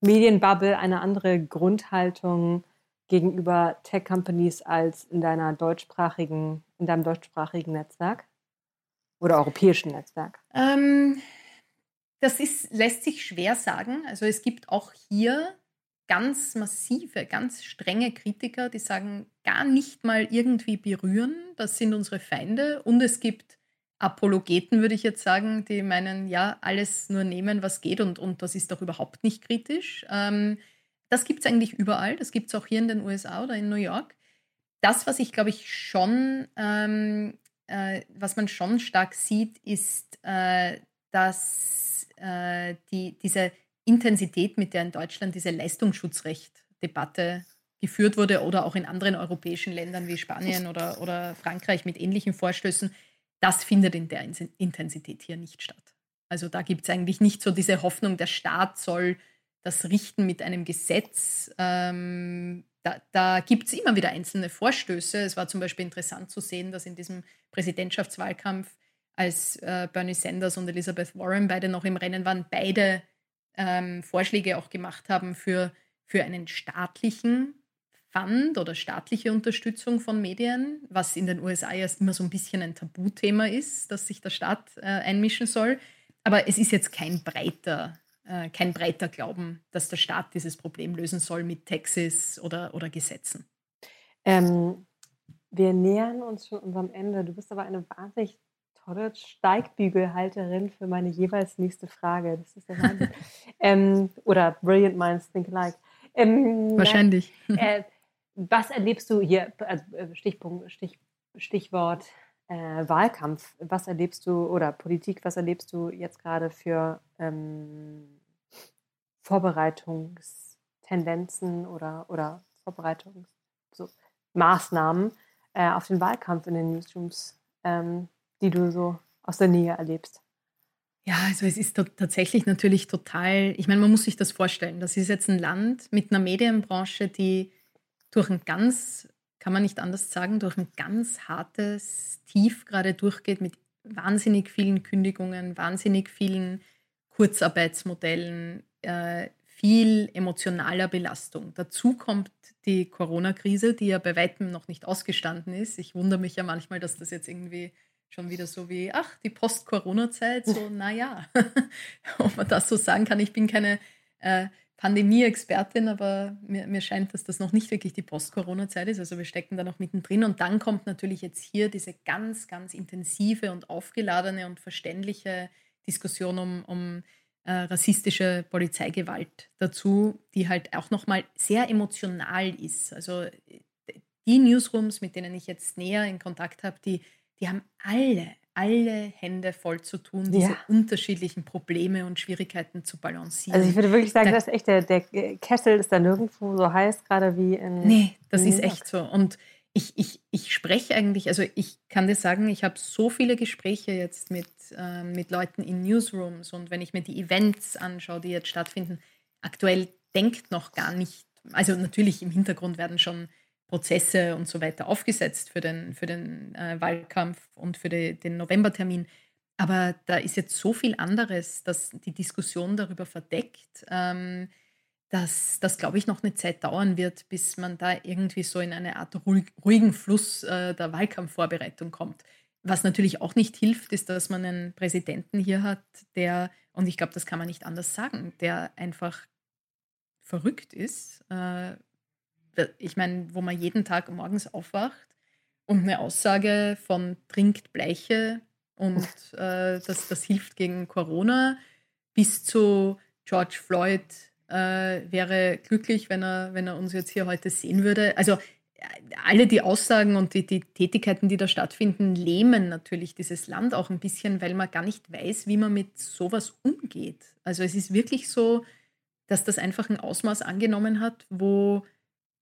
Medienbubble eine andere Grundhaltung gegenüber Tech-Companies als in deiner deutschsprachigen, in deinem deutschsprachigen Netzwerk oder europäischen Netzwerk? Ähm, das ist, lässt sich schwer sagen. Also es gibt auch hier ganz massive, ganz strenge Kritiker, die sagen, gar nicht mal irgendwie berühren, das sind unsere Feinde. Und es gibt Apologeten, würde ich jetzt sagen, die meinen, ja, alles nur nehmen, was geht und, und das ist doch überhaupt nicht kritisch. Ähm, das gibt es eigentlich überall. Das gibt es auch hier in den USA oder in New York. Das, was ich glaube ich schon, ähm, äh, was man schon stark sieht, ist, äh, dass äh, die, diese Intensität, mit der in Deutschland diese Leistungsschutzrecht-Debatte geführt wurde oder auch in anderen europäischen Ländern wie Spanien oder, oder Frankreich mit ähnlichen Vorstößen, das findet in der Intensität hier nicht statt. Also da gibt es eigentlich nicht so diese Hoffnung, der Staat soll das richten mit einem Gesetz. Ähm, da, da gibt es immer wieder einzelne Vorstöße. Es war zum Beispiel interessant zu sehen, dass in diesem Präsidentschaftswahlkampf, als äh, Bernie Sanders und Elizabeth Warren beide noch im Rennen waren, beide ähm, Vorschläge auch gemacht haben für, für einen staatlichen Fund oder staatliche Unterstützung von Medien, was in den USA erst immer so ein bisschen ein Tabuthema ist, dass sich der Staat äh, einmischen soll. Aber es ist jetzt kein breiter, äh, kein breiter Glauben, dass der Staat dieses Problem lösen soll mit Taxes oder, oder Gesetzen. Ähm, wir nähern uns schon unserem Ende. Du bist aber eine wahnsinnig tolle Steigbügelhalterin für meine jeweils nächste Frage. Das ist der Wahnsinn. ähm, oder Brilliant Minds Think Alike. Ähm, Wahrscheinlich. Äh, was erlebst du hier, also Stichpunkt, Stich, Stichwort äh, Wahlkampf, was erlebst du oder Politik, was erlebst du jetzt gerade für ähm, Vorbereitungstendenzen oder, oder Vorbereitungsmaßnahmen äh, auf den Wahlkampf in den Newsrooms, ähm, die du so aus der Nähe erlebst? Ja, also es ist tatsächlich natürlich total, ich meine, man muss sich das vorstellen. Das ist jetzt ein Land mit einer Medienbranche, die durch ein ganz, kann man nicht anders sagen, durch ein ganz hartes Tief gerade durchgeht mit wahnsinnig vielen Kündigungen, wahnsinnig vielen Kurzarbeitsmodellen, äh, viel emotionaler Belastung. Dazu kommt die Corona-Krise, die ja bei weitem noch nicht ausgestanden ist. Ich wundere mich ja manchmal, dass das jetzt irgendwie schon wieder so wie, ach, die Post-Corona-Zeit, so, naja, ob man das so sagen kann. Ich bin keine äh, Pandemie-Expertin, aber mir, mir scheint, dass das noch nicht wirklich die Post-Corona-Zeit ist. Also wir stecken da noch mittendrin. Und dann kommt natürlich jetzt hier diese ganz, ganz intensive und aufgeladene und verständliche Diskussion um, um äh, rassistische Polizeigewalt dazu, die halt auch nochmal sehr emotional ist. Also die Newsrooms, mit denen ich jetzt näher in Kontakt habe, die die haben alle, alle Hände voll zu tun, diese ja. unterschiedlichen Probleme und Schwierigkeiten zu balancieren. Also ich würde wirklich sagen, da, das ist echt, der, der Kessel ist da nirgendwo so heiß, gerade wie in. Nee, das in ist echt so. Und ich, ich, ich spreche eigentlich, also ich kann dir sagen, ich habe so viele Gespräche jetzt mit, äh, mit Leuten in Newsrooms und wenn ich mir die Events anschaue, die jetzt stattfinden, aktuell denkt noch gar nicht, also natürlich im Hintergrund werden schon Prozesse und so weiter aufgesetzt für den, für den äh, Wahlkampf und für die, den Novembertermin. Aber da ist jetzt so viel anderes, dass die Diskussion darüber verdeckt, ähm, dass das, glaube ich, noch eine Zeit dauern wird, bis man da irgendwie so in eine Art ruhig, ruhigen Fluss äh, der Wahlkampfvorbereitung kommt. Was natürlich auch nicht hilft, ist, dass man einen Präsidenten hier hat, der, und ich glaube, das kann man nicht anders sagen, der einfach verrückt ist, äh, ich meine, wo man jeden Tag morgens aufwacht und eine Aussage von trinkt Bleiche und äh, das, das hilft gegen Corona bis zu George Floyd äh, wäre glücklich, wenn er, wenn er uns jetzt hier heute sehen würde. Also alle die Aussagen und die, die Tätigkeiten, die da stattfinden, lähmen natürlich dieses Land auch ein bisschen, weil man gar nicht weiß, wie man mit sowas umgeht. Also es ist wirklich so, dass das einfach ein Ausmaß angenommen hat, wo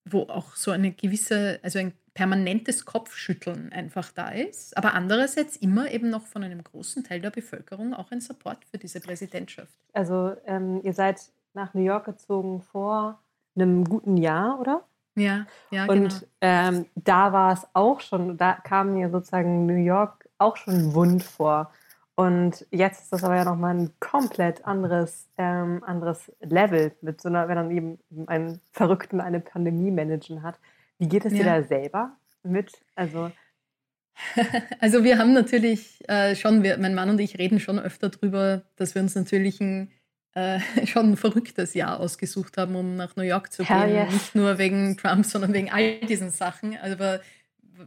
wo auch so eine gewisse, also ein permanentes Kopfschütteln einfach da ist, aber andererseits immer eben noch von einem großen Teil der Bevölkerung auch ein Support für diese Präsidentschaft. Also ähm, ihr seid nach New York gezogen vor einem guten Jahr, oder? Ja, ja, Und genau. ähm, da war es auch schon, da kam mir sozusagen New York auch schon wund vor. Und jetzt ist das aber ja nochmal ein komplett anderes, ähm, anderes Level, mit so einer, wenn man eben einen Verrückten eine Pandemie managen hat. Wie geht es ja. dir da selber mit? Also, also wir haben natürlich äh, schon, wir, mein Mann und ich reden schon öfter darüber, dass wir uns natürlich ein äh, schon ein verrücktes Jahr ausgesucht haben, um nach New York zu gehen. Yes. Nicht nur wegen Trump, sondern wegen all diesen Sachen. Aber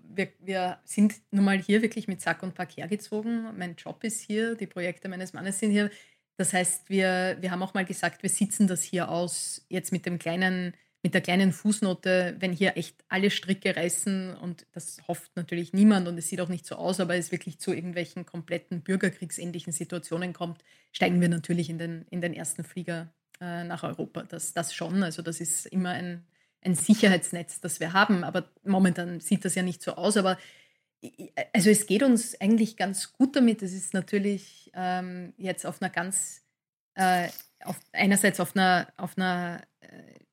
wir, wir sind nun mal hier wirklich mit Sack und Pack hergezogen. Mein Job ist hier, die Projekte meines Mannes sind hier. Das heißt, wir, wir haben auch mal gesagt, wir sitzen das hier aus, jetzt mit dem kleinen, mit der kleinen Fußnote, wenn hier echt alle Stricke reißen und das hofft natürlich niemand und es sieht auch nicht so aus, aber es wirklich zu irgendwelchen kompletten bürgerkriegsähnlichen Situationen kommt, steigen wir natürlich in den, in den ersten Flieger äh, nach Europa. Das, das schon. Also das ist immer ein, ein Sicherheitsnetz, das wir haben. Aber momentan sieht das ja nicht so aus. Aber also es geht uns eigentlich ganz gut damit. Es ist natürlich ähm, jetzt auf einer ganz, äh, auf, einerseits auf einer, auf einer äh,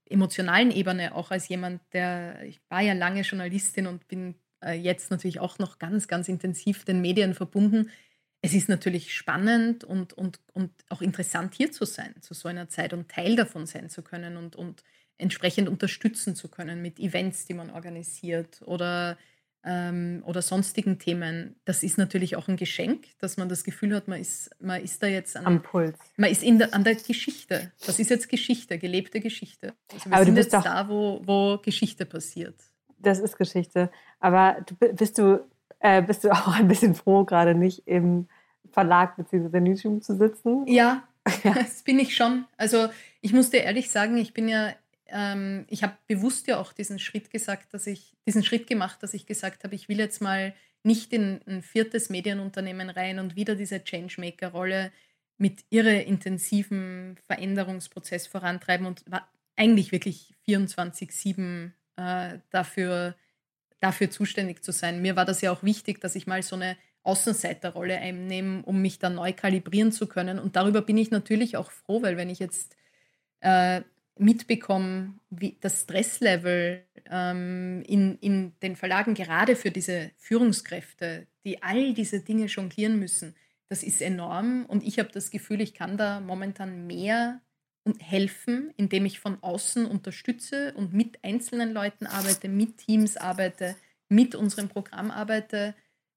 emotionalen Ebene, auch als jemand, der, ich war ja lange Journalistin und bin äh, jetzt natürlich auch noch ganz, ganz intensiv den Medien verbunden. Es ist natürlich spannend und, und, und auch interessant, hier zu sein, zu so einer Zeit und Teil davon sein zu können und, und entsprechend unterstützen zu können mit Events, die man organisiert oder, ähm, oder sonstigen Themen. Das ist natürlich auch ein Geschenk, dass man das Gefühl hat, man ist, man ist da jetzt an, am Puls. Man ist in der, an der Geschichte. Das ist jetzt Geschichte, gelebte Geschichte. Also wir Aber sind jetzt doch, da, wo, wo Geschichte passiert. Das ist Geschichte. Aber du, bist, du, äh, bist du auch ein bisschen froh, gerade nicht im Verlag bzw. Newsroom zu sitzen? Ja, ja, das bin ich schon. Also ich muss dir ehrlich sagen, ich bin ja ähm, ich habe bewusst ja auch diesen Schritt gesagt, dass ich, diesen Schritt gemacht, dass ich gesagt habe, ich will jetzt mal nicht in ein viertes Medienunternehmen rein und wieder diese Changemaker-Rolle mit irre intensiven Veränderungsprozess vorantreiben und war eigentlich wirklich 24-7 äh, dafür, dafür zuständig zu sein. Mir war das ja auch wichtig, dass ich mal so eine Außenseiterrolle einnehmen, um mich dann neu kalibrieren zu können. Und darüber bin ich natürlich auch froh, weil wenn ich jetzt äh, mitbekomme, wie das Stresslevel ähm, in, in den Verlagen gerade für diese Führungskräfte, die all diese Dinge jonglieren müssen, das ist enorm. Und ich habe das Gefühl, ich kann da momentan mehr helfen, indem ich von außen unterstütze und mit einzelnen Leuten arbeite, mit Teams arbeite, mit unserem Programm arbeite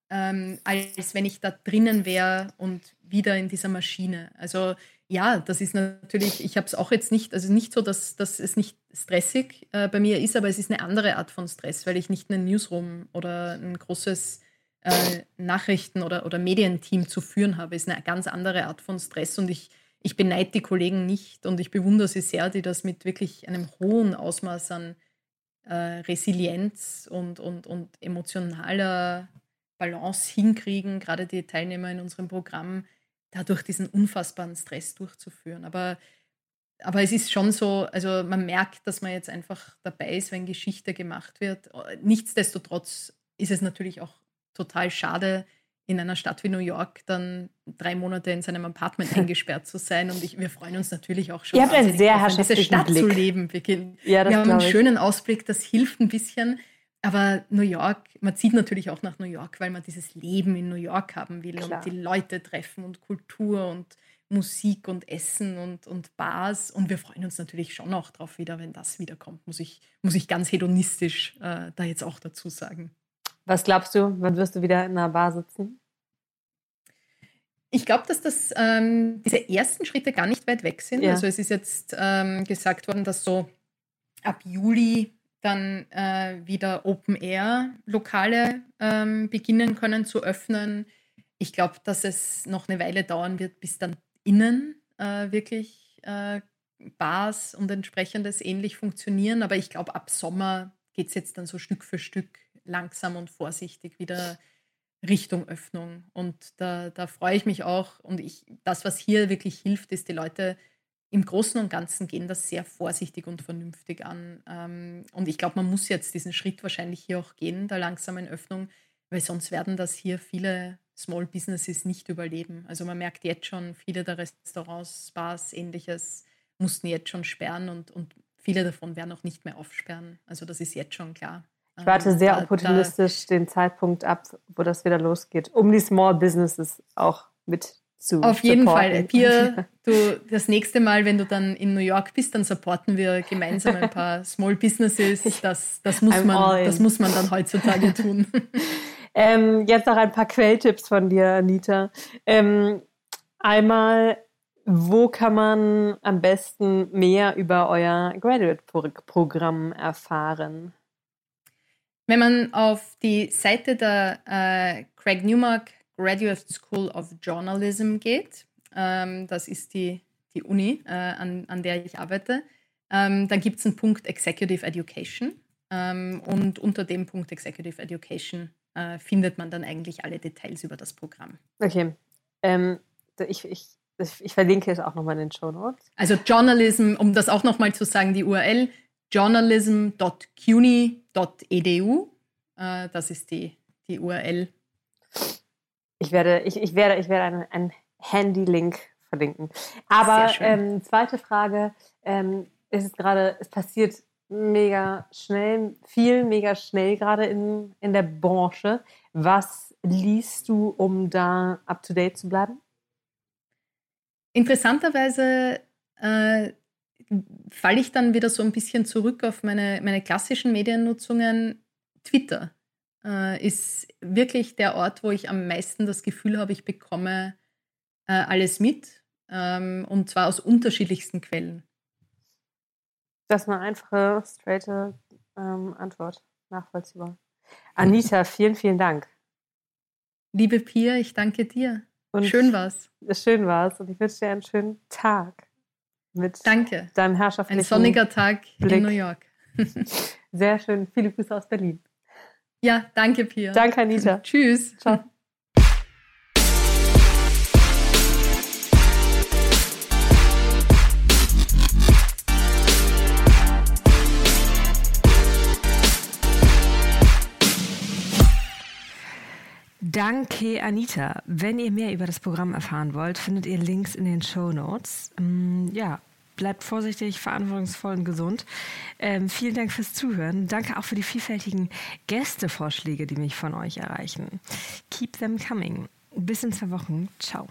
ähm, als wenn ich da drinnen wäre und wieder in dieser Maschine. Also ja, das ist natürlich, ich habe es auch jetzt nicht, also nicht so, dass, dass es nicht stressig äh, bei mir ist, aber es ist eine andere Art von Stress, weil ich nicht einen Newsroom oder ein großes äh, Nachrichten- oder, oder Medienteam zu führen habe. Es ist eine ganz andere Art von Stress und ich, ich beneide die Kollegen nicht und ich bewundere sie sehr, die das mit wirklich einem hohen Ausmaß an äh, Resilienz und, und, und emotionaler Balance hinkriegen, gerade die Teilnehmer in unserem Programm, dadurch diesen unfassbaren Stress durchzuführen. Aber, aber es ist schon so, also man merkt, dass man jetzt einfach dabei ist, wenn Geschichte gemacht wird. Nichtsdestotrotz ist es natürlich auch total schade, in einer Stadt wie New York dann drei Monate in seinem Apartment eingesperrt zu sein. Und ich, wir freuen uns natürlich auch schon, Ihr habt einen sehr diese Stadt Blick. zu leben. Wir, ja, wir haben einen schönen Ausblick, das hilft ein bisschen. Aber New York, man zieht natürlich auch nach New York, weil man dieses Leben in New York haben will Klar. und die Leute treffen und Kultur und Musik und Essen und, und Bars. Und wir freuen uns natürlich schon auch drauf wieder, wenn das wiederkommt, muss ich, muss ich ganz hedonistisch äh, da jetzt auch dazu sagen. Was glaubst du, wann wirst du wieder in einer Bar sitzen? Ich glaube, dass das, ähm, diese ersten Schritte gar nicht weit weg sind. Ja. Also es ist jetzt ähm, gesagt worden, dass so ab Juli dann äh, wieder Open-Air-Lokale ähm, beginnen können zu öffnen. Ich glaube, dass es noch eine Weile dauern wird, bis dann innen äh, wirklich äh, Bars und entsprechendes ähnlich funktionieren. Aber ich glaube, ab Sommer geht es jetzt dann so Stück für Stück langsam und vorsichtig wieder Richtung Öffnung. Und da, da freue ich mich auch. Und ich, das, was hier wirklich hilft, ist, die Leute im Großen und Ganzen gehen das sehr vorsichtig und vernünftig an. Ähm, und ich glaube, man muss jetzt diesen Schritt wahrscheinlich hier auch gehen, der langsamen Öffnung, weil sonst werden das hier viele Small Businesses nicht überleben. Also man merkt jetzt schon, viele der Restaurants, Bars, ähnliches mussten jetzt schon sperren und, und viele davon werden auch nicht mehr aufsperren. Also das ist jetzt schon klar. Ich warte ähm, sehr da, opportunistisch da, den Zeitpunkt ab, wo das wieder losgeht, um die Small Businesses auch mit zu Auf jeden Fall. Pia, du, das nächste Mal, wenn du dann in New York bist, dann supporten wir gemeinsam ein paar Small Businesses. Das, das, muss, man, das muss man dann heutzutage tun. ähm, jetzt noch ein paar Quelltipps von dir, Anita. Ähm, einmal, wo kann man am besten mehr über euer Graduate-Programm erfahren? Wenn man auf die Seite der äh, Craig Newmark Graduate School of Journalism geht. Ähm, das ist die, die Uni, äh, an, an der ich arbeite. Ähm, dann gibt es einen Punkt Executive Education. Ähm, und unter dem Punkt Executive Education äh, findet man dann eigentlich alle Details über das Programm. Okay. Ähm, ich, ich, ich verlinke es auch nochmal in den Show Notes. Also Journalism, um das auch nochmal zu sagen, die URL journalism.cuny.edu. Äh, das ist die, die URL ich werde, ich, ich werde, ich werde einen, einen Handy-Link verlinken. Aber ähm, zweite Frage, ähm, es ist gerade, es passiert mega schnell, viel mega schnell gerade in, in der Branche. Was liest du, um da up to date zu bleiben? Interessanterweise äh, falle ich dann wieder so ein bisschen zurück auf meine, meine klassischen Mediennutzungen. Twitter äh, ist wirklich der Ort, wo ich am meisten das Gefühl habe, ich bekomme äh, alles mit. Ähm, und zwar aus unterschiedlichsten Quellen. Das ist eine einfache, straighte ähm, Antwort. Nachvollziehbar. Anita, vielen, vielen Dank. Liebe Pia, ich danke dir. Und schön war's. Schön war's und ich wünsche dir einen schönen Tag mit Danke. deinem herrschaftlichen Ein sonniger Tag Blick. in New York. Sehr schön. Viele Grüße aus Berlin. Ja, danke, Pia. Danke, Anita. Tschüss. Ciao. Danke, Anita. Wenn ihr mehr über das Programm erfahren wollt, findet ihr Links in den Show Notes. Mm, ja, bleibt vorsichtig, verantwortungsvoll und gesund. Ähm, vielen Dank fürs Zuhören. Danke auch für die vielfältigen Gästevorschläge, die mich von euch erreichen. Keep them coming. Bis in zwei Wochen. Ciao.